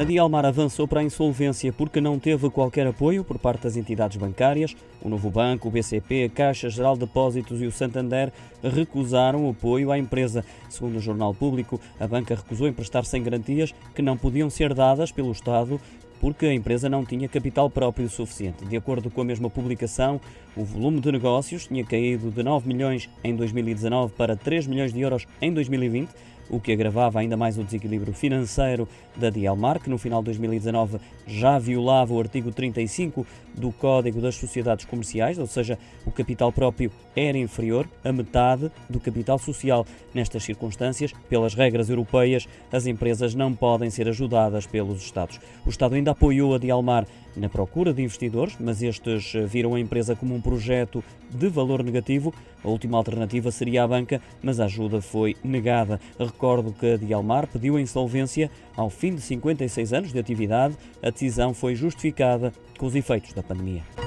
A Dialmar avançou para a insolvência porque não teve qualquer apoio por parte das entidades bancárias. O Novo Banco, o BCP, a Caixa Geral de Depósitos e o Santander recusaram apoio à empresa. Segundo o Jornal Público, a banca recusou emprestar sem garantias que não podiam ser dadas pelo Estado porque a empresa não tinha capital próprio suficiente. De acordo com a mesma publicação, o volume de negócios tinha caído de 9 milhões em 2019 para 3 milhões de euros em 2020 o que agravava ainda mais o desequilíbrio financeiro da Dialmar, que no final de 2019 já violava o artigo 35 do Código das Sociedades Comerciais, ou seja, o capital próprio era inferior a metade do capital social. Nestas circunstâncias, pelas regras europeias, as empresas não podem ser ajudadas pelos Estados. O Estado ainda apoiou a Dialmar na procura de investidores, mas estes viram a empresa como um projeto de valor negativo. A última alternativa seria a banca, mas a ajuda foi negada. Recordo que a Dialmar pediu a insolvência ao fim de 56 anos de atividade. A decisão foi justificada com os efeitos da pandemia.